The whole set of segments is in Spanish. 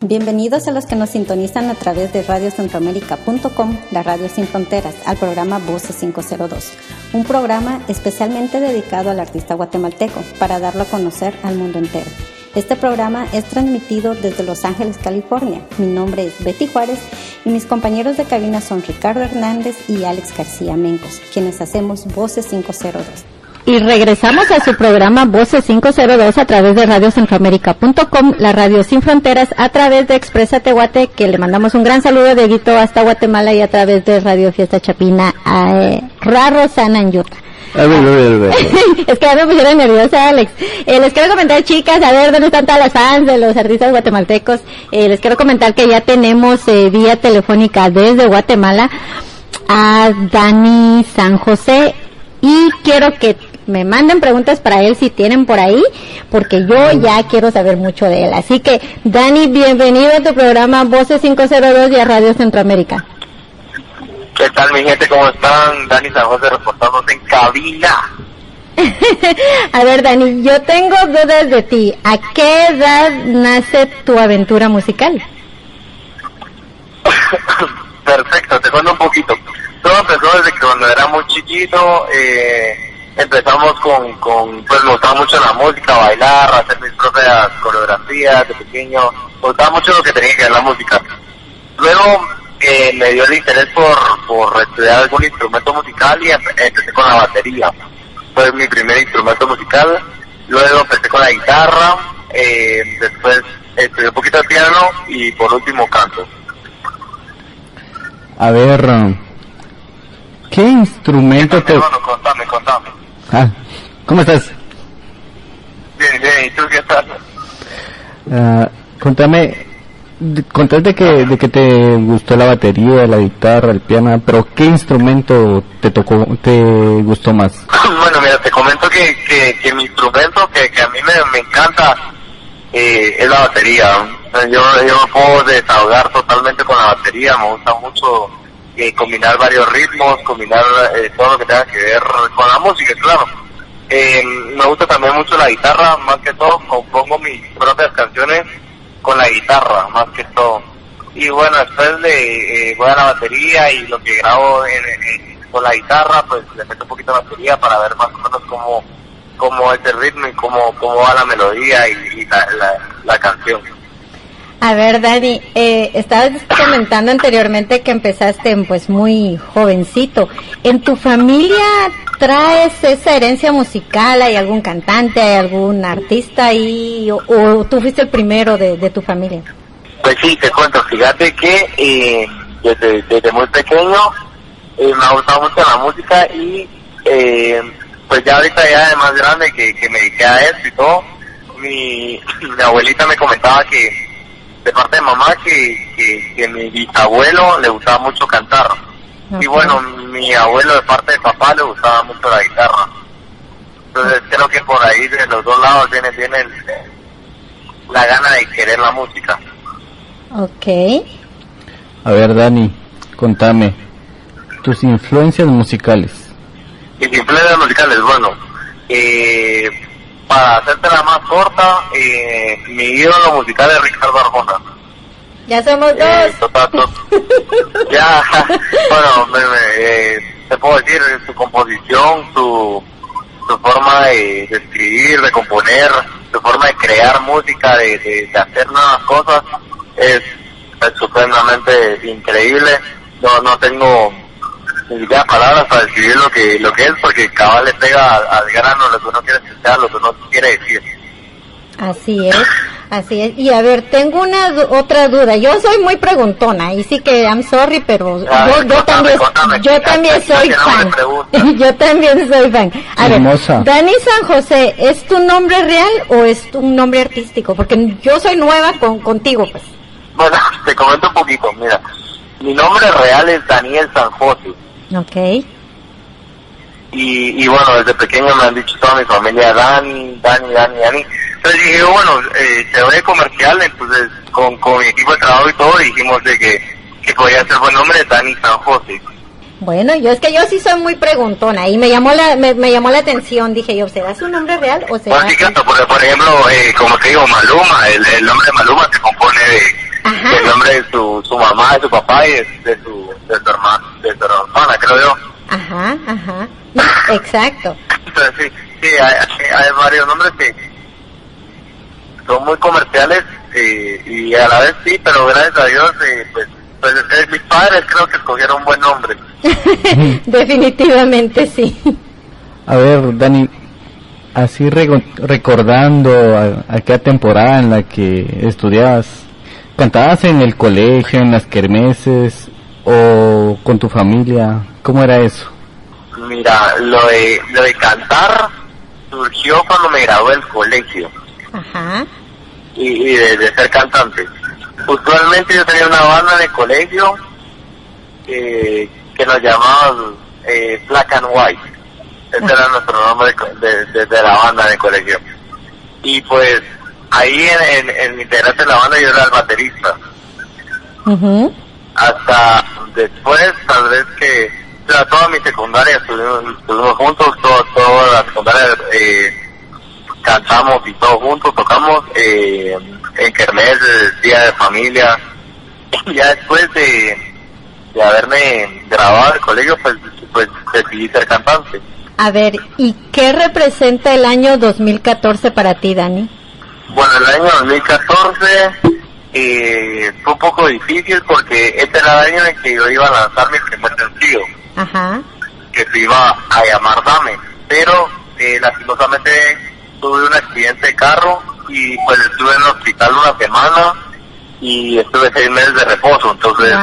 Bienvenidos a los que nos sintonizan a través de radiocentroamérica.com, la radio sin fronteras, al programa Voces 502, un programa especialmente dedicado al artista guatemalteco para darlo a conocer al mundo entero. Este programa es transmitido desde Los Ángeles, California. Mi nombre es Betty Juárez y mis compañeros de cabina son Ricardo Hernández y Alex García Mencos, quienes hacemos Voces 502. Y regresamos a su programa Voces 502 a través de radiocentroamérica.com, la radio sin fronteras, a través de Expresa Tehuate, que le mandamos un gran saludo de Guito hasta Guatemala y a través de Radio Fiesta Chapina a eh, Raro Sana en Utah. es que ya me pusieron nerviosa, Alex. Eh, les quiero comentar, chicas, a ver dónde están todas las fans de los artistas guatemaltecos. Eh, les quiero comentar que ya tenemos eh, vía telefónica desde Guatemala a Dani San José y quiero que me manden preguntas para él si tienen por ahí, porque yo ya quiero saber mucho de él. Así que, Dani, bienvenido a tu programa Voces 502 y a Radio Centroamérica. ¿Qué tal, mi gente? ¿Cómo están? Dani San José reportándose en cabina. a ver, Dani, yo tengo dudas de ti. ¿A qué edad nace tu aventura musical? Perfecto, te cuento un poquito. Todo empezó desde que cuando era muy chiquito, eh, empezamos con, con, pues me gustaba mucho la música, bailar, hacer mis propias coreografías de pequeño, me gustaba mucho lo que tenía que ver la música. Luego eh, me dio el interés por, por estudiar algún instrumento musical y empecé con la batería. Fue mi primer instrumento musical, luego empecé con la guitarra, eh, después estudié un poquito de piano y por último canto. A ver, ¿qué instrumento te... contame, contame. Ah, ¿cómo estás? Bien, bien, ¿y tú qué tal? Uh, contame, contaste que, de que te gustó la batería, la guitarra, el piano, pero ¿qué instrumento te tocó, te gustó más? bueno, mira, te comento que, que, que mi instrumento que, que a mí me, me encanta eh, es la batería. Yo, yo me puedo desahogar totalmente con la batería, me gusta mucho eh, combinar varios ritmos, combinar eh, todo lo que tenga que ver con la música, claro. Eh, me gusta también mucho la guitarra, más que todo compongo mis propias canciones con la guitarra, más que todo. Y bueno, después de voy a la batería y lo que grabo con la guitarra, pues le meto un poquito de batería para ver más o menos cómo, cómo es el ritmo y cómo, cómo va la melodía y, la, la canción. A ver, Dani, eh, estabas comentando anteriormente que empezaste pues muy jovencito. ¿En tu familia traes esa herencia musical? ¿Hay algún cantante, hay algún artista ahí? ¿O, tú fuiste el primero de, tu familia? Pues sí, te cuento. Fíjate que eh, desde, desde muy pequeño eh, me ha gustado mucho la música y eh, pues ya ahorita ya de más grande que, que me dediqué a eso y todo, mi, mi abuelita me comentaba que de parte de mamá que, que, mi bisabuelo le gustaba mucho cantar. Y bueno, mi abuelo de parte de papá le gustaba mucho la guitarra. Entonces creo que por ahí de los dos lados viene, viene la gana de querer la música. Ok. A ver, Dani, contame, tus influencias musicales. Mis influencias musicales, bueno, eh, para hacerte la más corta, eh, mi ídolo musical es Ricardo Arjona. Ya somos eh, dos. ya, bueno, me, eh, te puedo decir, su composición, su, su forma de, escribir, de componer, su forma de crear música, de, de, hacer nuevas cosas, es, es supremamente increíble. No, no tengo siquiera palabras para describir lo que lo que es porque cabal le pega al, grano lo que uno quiere escuchar lo que uno quiere decir. Así es así es. Y a ver tengo una otra duda. Yo soy muy preguntona y sí que I'm sorry pero yo, yo también yo también soy fan. yo también soy fan. A ver Dani San José es tu nombre real o es tu nombre artístico porque yo soy nueva con contigo pues. Bueno te comento un poquito. Mira mi nombre real es Daniel San José Ok. Y, y bueno, desde pequeño me han dicho toda mi familia, Dani, Dani, Dani, Dani. Entonces dije, bueno, eh, se ve comercial, entonces con, con mi equipo de trabajo y todo dijimos de que, que podía ser buen nombre, Dani San José. Bueno, yo es que yo sí soy muy preguntona y me llamó la me, llamó la atención. Dije yo, ¿será su nombre real o será...? Por, por, ejemplo, eh, como te digo, Maluma, el, el nombre de Maluma se compone de nombre de su, su mamá, de su papá y de, de su, de su hermana, de su hermana, creo yo. Ajá, ajá. Exacto. Entonces, sí, sí hay, varios nombres que son muy comerciales eh, y a la vez sí, pero gracias a Dios, eh, pues, pues eh, mis padres creo que escogieron un buen nombre. Definitivamente sí. A ver, Dani, así rego- recordando a- aquella temporada en la que estudiabas, ¿cantabas en el colegio, en las kermeses o con tu familia? ¿Cómo era eso? Mira, lo de, lo de cantar surgió cuando me gradué del colegio Ajá. y, y de, de ser cantante. Usualmente yo tenía una banda en el colegio eh, que nos llamaban eh, Black and White. Ese era nuestro nombre de, co- de, de- de la banda en el colegio. Y pues ahí en, en, en integrante de la banda yo era el baterista. Ujú. hasta después, tal vez que o sea, toda mi secundaria estuvimos, estuvimos juntos, todo, toda la secundaria eh, cantamos y todos juntos, tocamos eh, en Kermés, Día de Familia. Y ya después de, de haberme grabado del colegio, pues, pues decidí ser cantante. A ver, ¿y qué representa el año 2014 para ti, Dani? Bueno, el año 2014 eh, fue un poco difícil porque este era el año en que yo iba a lanzar mi primer sencillo. Que se iba a llamar Dame, pero eh, lastimosamente tuve un accidente de carro y pues estuve en el hospital una semana y estuve seis meses de reposo, entonces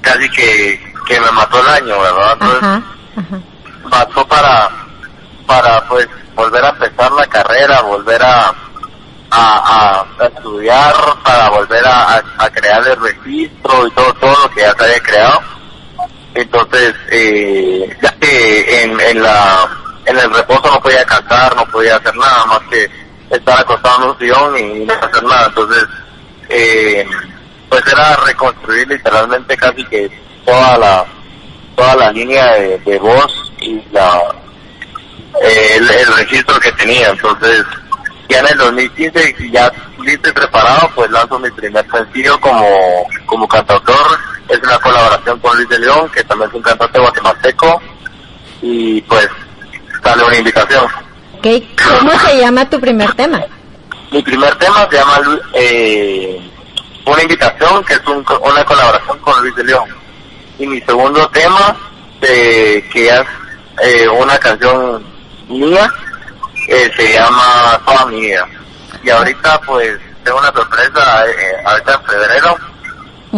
casi que, que me mató el año, ¿verdad? Entonces bastó para, para pues volver a empezar la carrera, volver a, a, a- estudiar, para volver a, a- crear el registro y todo, todo lo que ya se había creado. Entonces, eh, ya que en, en la en el reposo no podía cantar, no podía hacer nada más que estar acostado en un sillón y no hacer nada. Entonces, eh, pues era reconstruir literalmente casi que toda la toda la línea de, de voz y la eh, el, el registro que tenía. Entonces, ya en el 2015, ya listo y preparado, pues lanzo mi primer sencillo como, como cantautor. Es una colaboración con Luis de León, que también es un cantante guatemalteco. Y pues, sale una invitación. ¿Cómo se llama tu primer tema? Mi primer tema se llama eh, Una invitación, que es un una colaboración con Luis de León. Y mi segundo tema, eh, que es eh, una canción mía, eh, se llama Toda mi vida. Y ahorita pues tengo una sorpresa, eh, ahorita en febrero,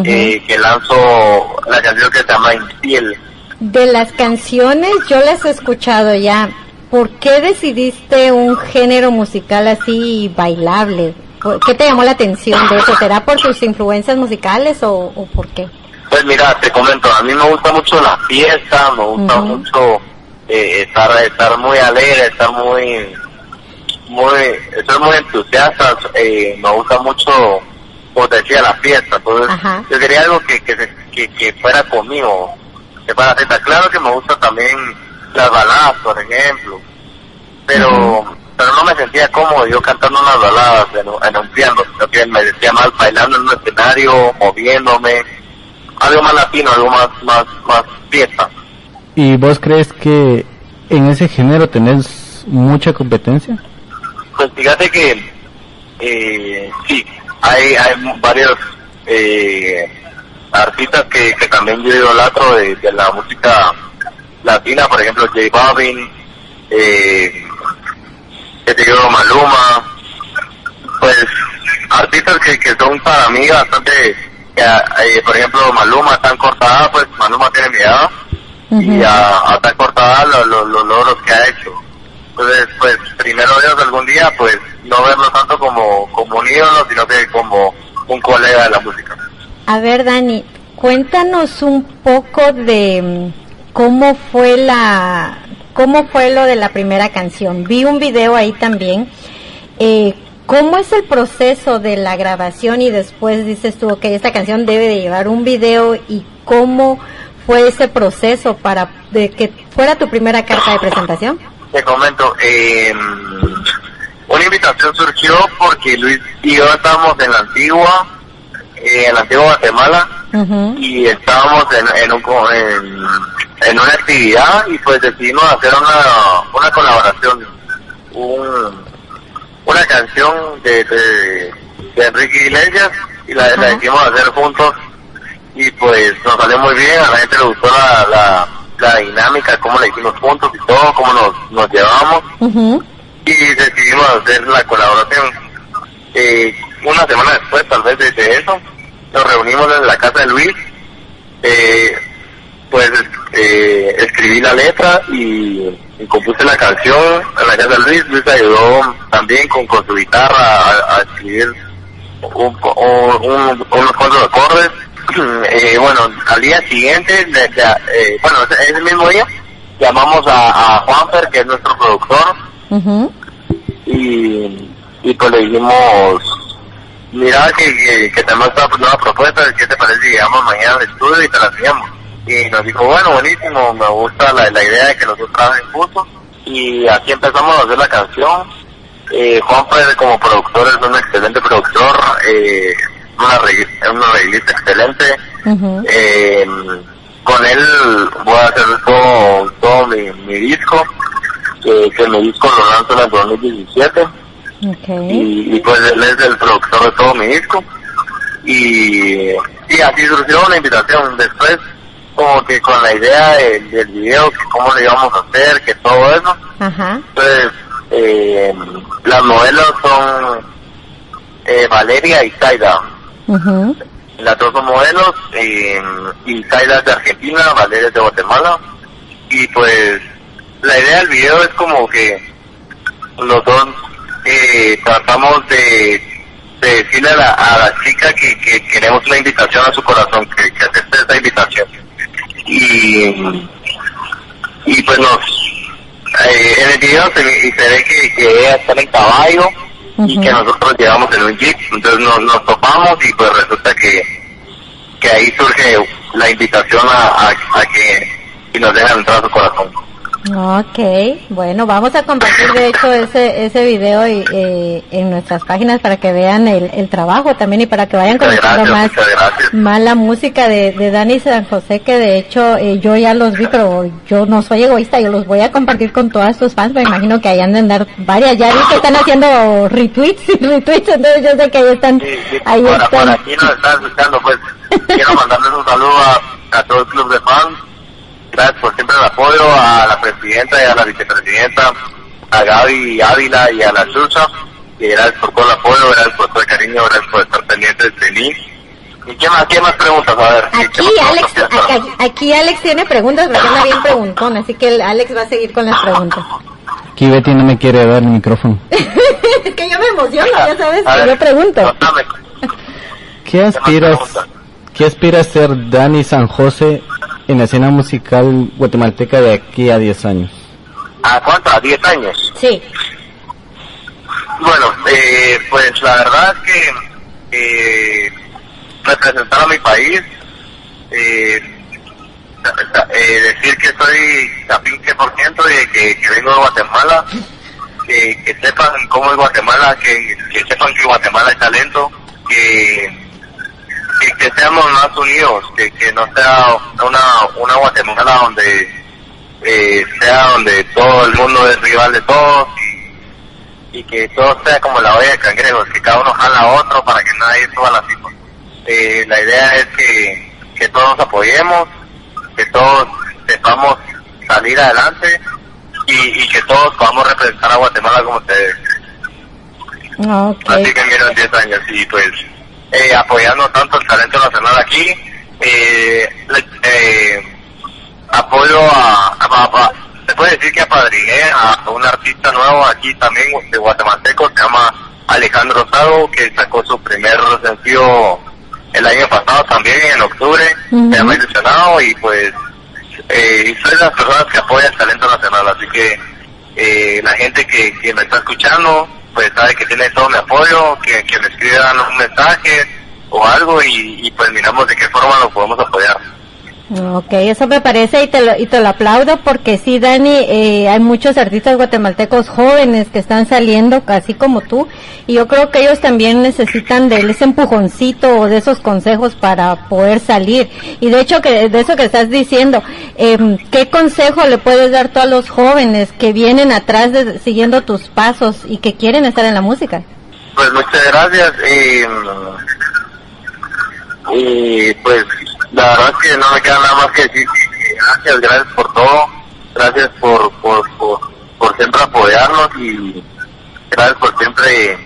eh, que lanzo la canción que se llama Infiel. De las canciones yo las he escuchado ya. ¿Por qué decidiste un género musical así bailable? ¿Por- ¿Qué te llamó la atención de eso? ¿Será por tus influencias musicales o, o por qué? Pues mira, te comento, a mí me gusta mucho la fiesta, me gusta mucho eh, estar estar muy alegre, estar muy muy muy entusiasta, eh, me gusta mucho como te decía la fiesta, entonces Ajá. yo quería algo que que, que que fuera conmigo, que fuera fiesta. Claro que me gusta también las baladas, por ejemplo, pero pero no me sentía cómodo yo cantando unas baladas en, un- en un piano, sino que me sentía más bailando en un escenario, moviéndome, algo más latino, algo más, más, más fiesta. ¿Y vos crees que en ese género tenés mucha competencia? Pues fíjate que eh, sí, hay, hay varios eh, artistas que, que también yo idolatro de, la música latina, por ejemplo J Balvin, eh, Maluma, pues artistas que, que son para mí bastante, que, eh, por ejemplo Maluma tan cortada, pues Maluma tiene mi edad y a, a tan cortada lo- lo- los logros que ha hecho. Entonces, pues, primero Dios algún día, pues, no verlo tanto como, como un ídolo, sino que como un colega de la música. A ver, Dani, cuéntanos un poco de mm, cómo fue la, cómo fue lo de la primera canción. Vi un video ahí también. Eh, ¿Cómo es el proceso de la grabación y después dices tú, ok, esta canción debe de llevar un video y cómo fue ese proceso para de que fuera tu primera carta de presentación? Te comento, eh, una invitación surgió porque Luis y yo estábamos en la antigua en la antigua Guatemala y estábamos en, en, un, en, en, una actividad y pues decidimos hacer una, una colaboración, un, una canción de, de, Enrique Iglesias y la, la decidimos hacer juntos y pues nos salió muy bien, a la gente le gustó la, la, la dinámica, cómo la hicimos juntos y todo, cómo nos, nos llevamos y decidimos hacer la colaboración. Eh, una semana después, tal vez de eso, nos reunimos en la casa de Luis, eh, pues eh, escribí la letra y, compuse la canción en la casa de Luis. Luis ayudó también con, con su guitarra a, escribir un, unos cuantos acordes. Eh, bueno, al día siguiente, eh, bueno, ese mismo día, llamamos a, a Juanfer, que es nuestro productor, y, y pues le dijimos mira que, que, tenemos esta nueva propuesta, ¿qué te parece si llegamos mañana al estudio y te la hacemos? Y nos dijo, bueno, buenísimo, me gusta la, la idea de que nosotros trabajen juntos. Y así empezamos a hacer la canción. Eh, Juan Pérez como productor es un excelente productor, eh, una, una excelente. eh, con él voy a hacer todo, todo mi, mi disco, que, que mi disco lo lanzo en el 2017 y, y, pues él es el productor de todo mi disco. Y, y así surgió la invitación. Después, como que con la idea del video, que cómo lo íbamos a hacer, que todo eso. Pues eh, las modelos son eh, Valeria y Las dos son modelos, eh, es de Argentina, Valeria de Guatemala. Y pues la idea del video es como que los dos eh, tratamos de, decirle a la, chica que, queremos una invitación a su corazón, que, que acepte esa invitación. Y, y pues nos, eh, en el video se, ve que, que ella está en caballo y que nosotros llevamos en un jeep, entonces nos, nos topamos y pues resulta que, que ahí surge la invitación a, a, que nos dejan entrar a su corazón. Ok, bueno, vamos a compartir de hecho ese ese video y, eh, en nuestras páginas para que vean el, el trabajo también y para que vayan conociendo más, más la música de, de Dani San José que de hecho eh, yo ya los vi pero yo no soy egoísta, yo los voy a compartir con todas tus fans, me imagino que ahí han de andar varias, ya vi que están haciendo retweets y retweets, entonces yo sé que ahí están, ahí están. aquí nos están escuchando pues quiero mandarles un saludo a, a todo el club de fans gracias por siempre el apoyo a la presidenta y a la vicepresidenta, a Gaby Ávila y a la Chucha. Y gracias por todo el apoyo, gracias por todo el cariño, gracias por estar pendientes de mí. ¿Y qué más, qué más preguntas? A ver. Aquí, Alex, aquí, Alex tiene preguntas, porque anda bien preguntón, así que Alex va a seguir con las preguntas. Aquí Betty no me quiere dar el micrófono. es que yo me emociono, ya sabes, que yo pregunto. ¿Qué aspiras, ¿Qué aspira a ser Dani San José en la escena musical guatemalteca de aquí a 10 años? ¿A cuánto? ¿A 10 años? Sí. Bueno, eh, pues la verdad es que eh, representar a mi país, eh, eh decir que soy a 15% de que, que vengo de Guatemala, que sepan cómo es Guatemala, que, que sepan que Guatemala es talento, que que, seamos más unidos, que, que no sea una, una Guatemala donde eh, sea donde todo el mundo es rival de todos y, que todo sea como la olla de cangrejos, que cada uno jala a otro para que nadie suba la cifra. Eh, la idea es que, que todos nos apoyemos, que todos sepamos salir adelante y, y que todos podamos representar a Guatemala como ustedes. Okay. Así que miren 10 años y pues eh, apoyando tanto el talento nacional aquí. Eh, eh, apoyo a, se puede decir que apadriné a un artista nuevo aquí también de guatemalteco, se llama Alejandro Rosado, que sacó su primer sencillo el año pasado también, en octubre, se llama Ilusionado, y pues eh, soy de las personas que apoyan el talento nacional, así que eh, la gente que, que me está escuchando, pues sabe que tiene todo mi apoyo, que, que me escriban un mensaje o algo y, pues miramos de qué forma lo podemos apoyar. Ok, eso me parece y te lo, y te lo aplaudo porque sí, Dani, eh, hay muchos artistas guatemaltecos jóvenes que están saliendo, así como tú, y yo creo que ellos también necesitan de ese empujoncito o de esos consejos para poder salir. Y de hecho, que de eso que estás diciendo, eh, ¿qué consejo le puedes dar tú a los jóvenes que vienen atrás de, siguiendo tus pasos y que quieren estar en la música? Pues muchas gracias. y pues la verdad es que no me queda nada más que decir gracias, gracias por todo, gracias por, por, por, siempre apoyarnos y gracias por siempre,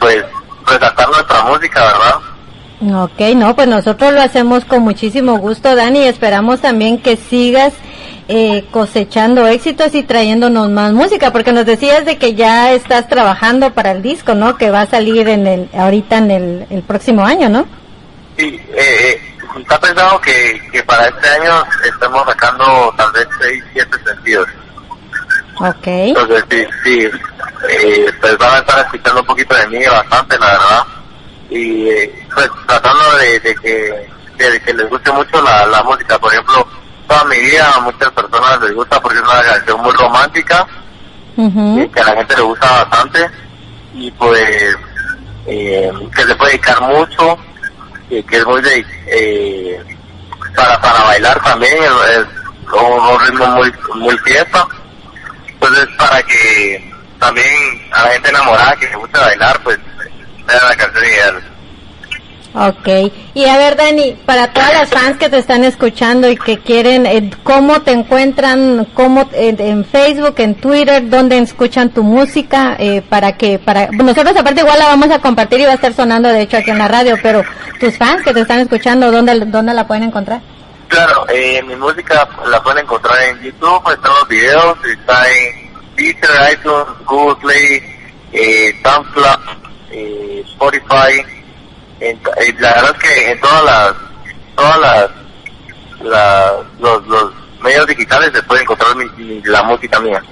pues, resaltar nuestra música, ¿verdad? Ok, no, pues nosotros lo hacemos con muchísimo gusto, Dani, y esperamos también que sigas eh, cosechando éxitos y trayéndonos más música, porque nos decías de que ya estás trabajando para el disco, ¿no? Que va a salir en el, ahorita en el, el próximo año, ¿no? Sí, eh, eh está pensado que, que para este año estemos sacando tal vez 6, 7 sentidos. Ok. Entonces, sí, sí eh, pues van a estar escuchando un poquito de mí bastante, la verdad. Y eh, pues tratando de, de que, de que les guste mucho la, la música. Por ejemplo, toda mi vida a muchas personas les gusta porque es una canción muy romántica, que a la gente le gusta bastante. Y pues eh, que se puede dedicar mucho que, que es muy de, eh, para, para bailar también, es, un, ritmo muy, muy fiesta. Entonces, para que también a la gente enamorada que le gusta bailar, pues, vea la canción ideal. Ok, y a ver Dani, para todas las fans que te están escuchando y que quieren, eh, ¿cómo te encuentran cómo, en Facebook, en Twitter, dónde escuchan tu música? Eh, para que, para nosotros aparte igual la vamos a compartir y va a estar sonando de hecho aquí en la radio, pero tus fans que te están escuchando, ¿dónde, dónde la pueden encontrar? Claro, eh, mi música la pueden encontrar en YouTube, están los videos, está en Twitter, iTunes, Google Play, eh, eh, Spotify, en, la verdad es que en todas las todas las, los, los, medios digitales se puede encontrar la música mía.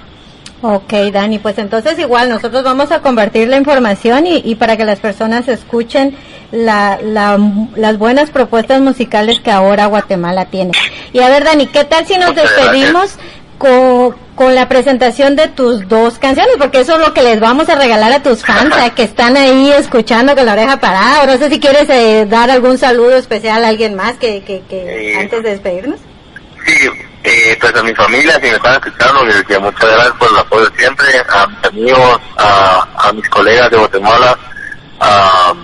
Ok, Dani, pues entonces igual nosotros vamos a convertir la información y, y para que las personas escuchen la, la, las buenas propuestas musicales que ahora Guatemala tiene. Y a ver, Dani, ¿qué tal si nos despedimos con, con la presentación de tus dos canciones, porque eso es lo que les vamos a regalar a tus fans, que están ahí escuchando con la oreja parada. no sé si quieres eh, dar algún saludo especial a alguien más que, que, que antes de despedirnos. Sí, eh, pues a mi familia, si me están escuchando, les decía muchas gracias por el apoyo siempre, a mis amigos, a, a mis colegas de Guatemala, a,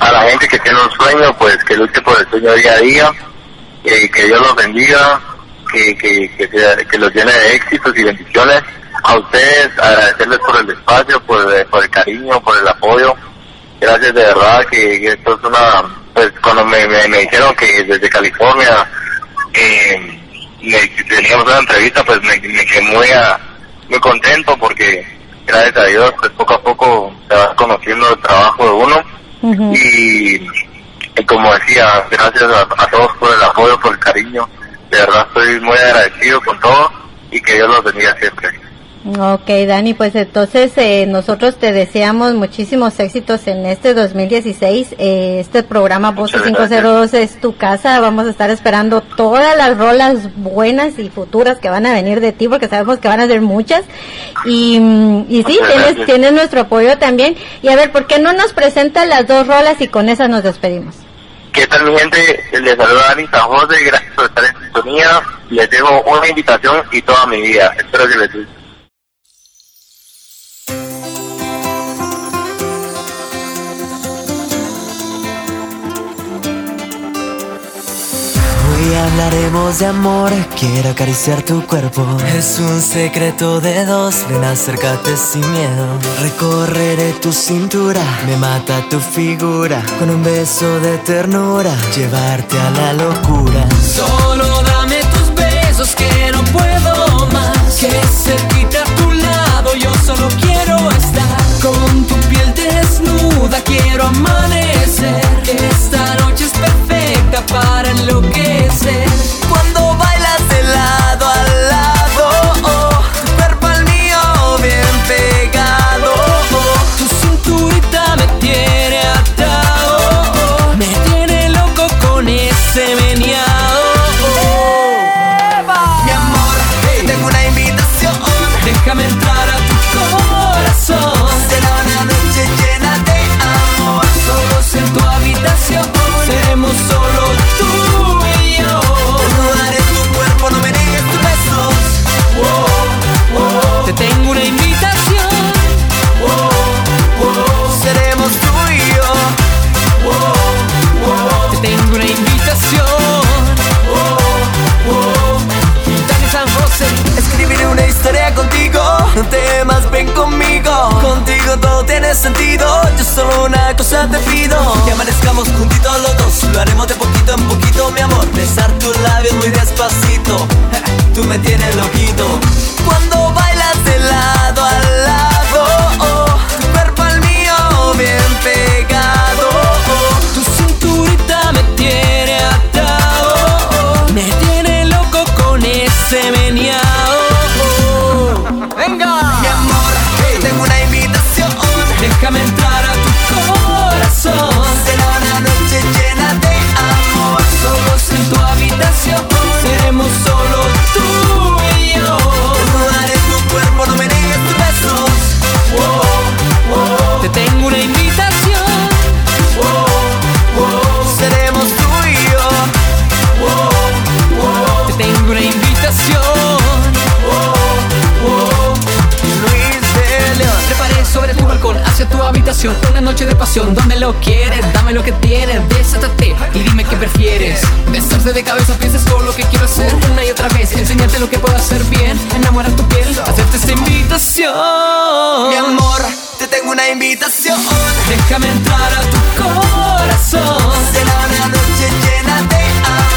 a la gente que tiene un sueño, pues que luche por el sueño día a día, y que Dios los bendiga, que, que, que, los llene de éxitos y bendiciones. A ustedes, agradecerles por el espacio, por, eh, por el cariño, por el apoyo. Gracias de verdad que, esto es una, pues cuando me, me, dijeron que desde California eh, me, teníamos una entrevista, pues me, quedé muy, muy contento porque gracias a Dios, pues poco a poco se va conociendo el trabajo de uno. y, y, como decía, gracias a todos por el apoyo, por el cariño de verdad estoy muy agradecido con todo y que Dios los bendiga siempre. Ok, Dani, pues entonces eh, nosotros te deseamos muchísimos éxitos en este 2016. Eh, este programa Voz 502 es tu casa. Vamos a estar esperando todas las rolas buenas y futuras que van a venir de ti, porque sabemos que van a ser muchas. Y, y sí, tienes, tienes nuestro apoyo también. Y a ver, ¿por qué no nos presentas las dos rolas y con esas nos despedimos? ¿Qué tal mi gente? Les saluda Dani San José, gracias por estar en sintonía. Les dejo una invitación y toda mi vida. Espero que les guste. Hablaremos de amor, quiero acariciar tu cuerpo. Es un secreto de dos, ven acércate sin miedo. Recorreré tu cintura, me mata tu figura. Con un beso de ternura, llevarte a la locura. Solo dame tus besos que no puedo más. Que cerquita a tu lado, yo solo quiero estar. Con tu piel desnuda, quiero amanecer. Esta noche es perfecta para enloquecer. Cuando me tienes loquito. Cuando bailas de lado a lado, oh, tu cuerpo al mío bien pegado. Tu cinturita me tiene atado. Me tiene loco con ese meneado. Venga, mi amor, tengo una invitación. Déjame entrar a tu corazón. Será una noche llena de amor. Solos en tu habitación. Seremos solo una noche de pasión donde lo quieres, dame lo que tienes, desátate y dime qué prefieres. Besarte de cabeza a pies es todo lo que quiero hacer una y otra vez, enseñarte lo que puedo hacer bien, enamorar tu piel, hacerte esta invitación. Mi amor, te tengo una invitación. Déjame entrar a tu corazón. Será una noche llena de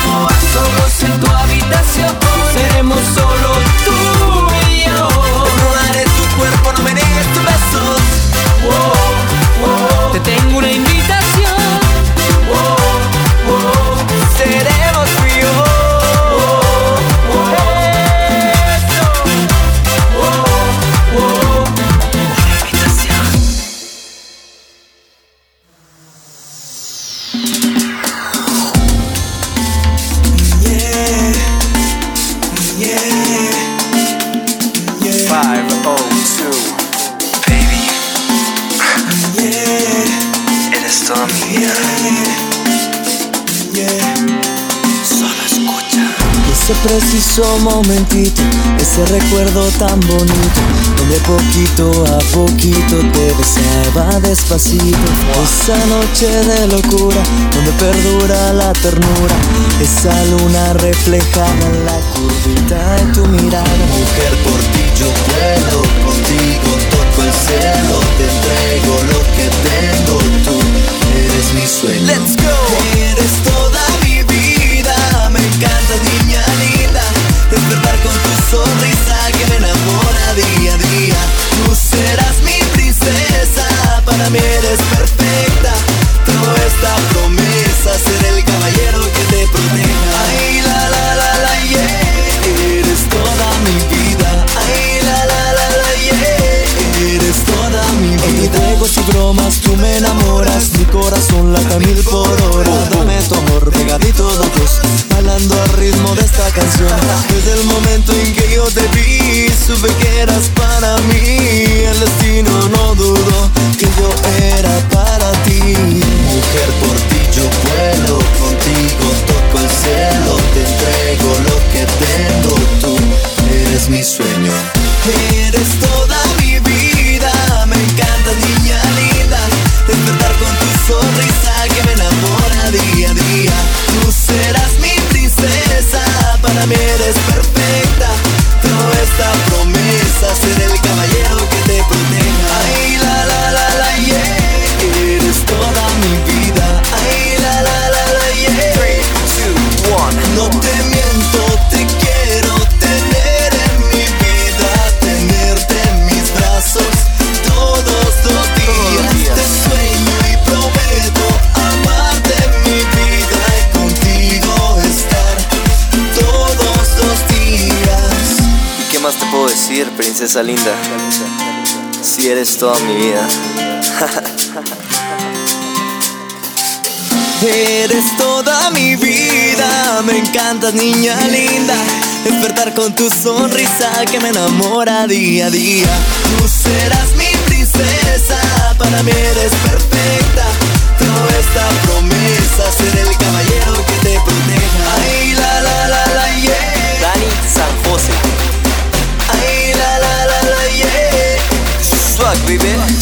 amor. Solos en tu habitación. Seremos solo tú y yo. Desnudaré tu cuerpo, no me tus besos. Te tengo una invitación. Ese preciso momentito, ese recuerdo tan bonito, donde poquito a poquito te besaba despacito. Esa noche de locura, donde perdura la ternura, esa luna reflejada en la curvita de tu mirada. Mujer, por ti yo puedo, contigo toco el cielo, te entrego lo que tengo, tú eres mi sueño. Let's go. Eres despertar con tu sonrisa linda? Si eres toda mi vida. Eres toda mi vida, me encantas niña linda. Despertar con tu sonrisa que me enamora día a día. Tú serás mi princesa, para mí eres perfecta. Tengo esta baby.